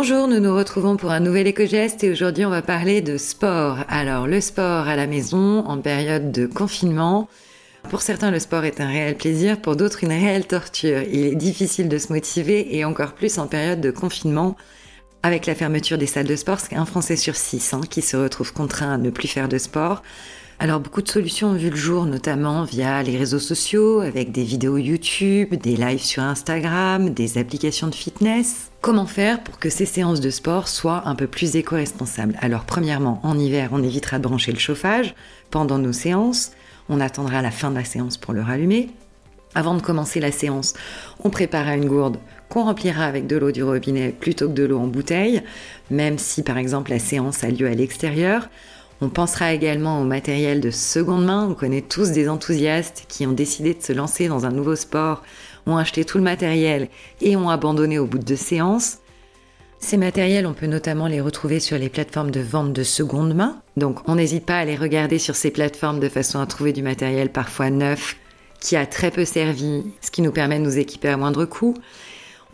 Bonjour, nous nous retrouvons pour un nouvel éco-geste et aujourd'hui on va parler de sport. Alors le sport à la maison en période de confinement. Pour certains le sport est un réel plaisir, pour d'autres une réelle torture. Il est difficile de se motiver et encore plus en période de confinement. Avec la fermeture des salles de sport, c'est un Français sur six hein, qui se retrouve contraint à ne plus faire de sport. Alors beaucoup de solutions ont vu le jour, notamment via les réseaux sociaux, avec des vidéos YouTube, des lives sur Instagram, des applications de fitness. Comment faire pour que ces séances de sport soient un peu plus éco-responsables? Alors premièrement, en hiver, on évitera de brancher le chauffage pendant nos séances. On attendra la fin de la séance pour le rallumer. Avant de commencer la séance, on préparera une gourde qu'on remplira avec de l'eau du robinet plutôt que de l'eau en bouteille, même si par exemple la séance a lieu à l'extérieur. On pensera également au matériel de seconde main. On connaît tous des enthousiastes qui ont décidé de se lancer dans un nouveau sport, ont acheté tout le matériel et ont abandonné au bout de deux séances. Ces matériels, on peut notamment les retrouver sur les plateformes de vente de seconde main. Donc on n'hésite pas à les regarder sur ces plateformes de façon à trouver du matériel parfois neuf qui a très peu servi, ce qui nous permet de nous équiper à moindre coût.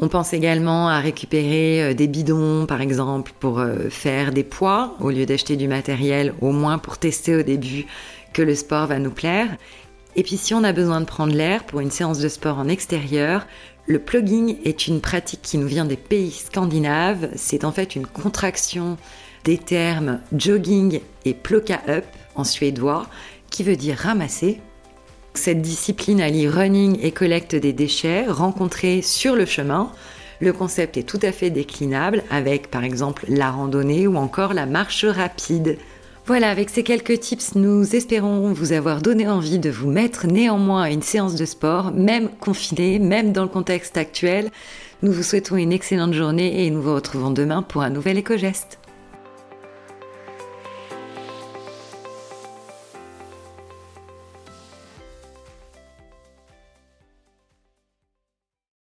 On pense également à récupérer euh, des bidons, par exemple, pour euh, faire des poids, au lieu d'acheter du matériel, au moins pour tester au début que le sport va nous plaire. Et puis si on a besoin de prendre l'air pour une séance de sport en extérieur, le plugging est une pratique qui nous vient des pays scandinaves. C'est en fait une contraction des termes jogging et plocka up en suédois, qui veut dire ramasser cette discipline allie running et collecte des déchets rencontrés sur le chemin. Le concept est tout à fait déclinable avec par exemple la randonnée ou encore la marche rapide. Voilà, avec ces quelques tips, nous espérons vous avoir donné envie de vous mettre néanmoins à une séance de sport, même confiné, même dans le contexte actuel. Nous vous souhaitons une excellente journée et nous vous retrouvons demain pour un nouvel éco-geste.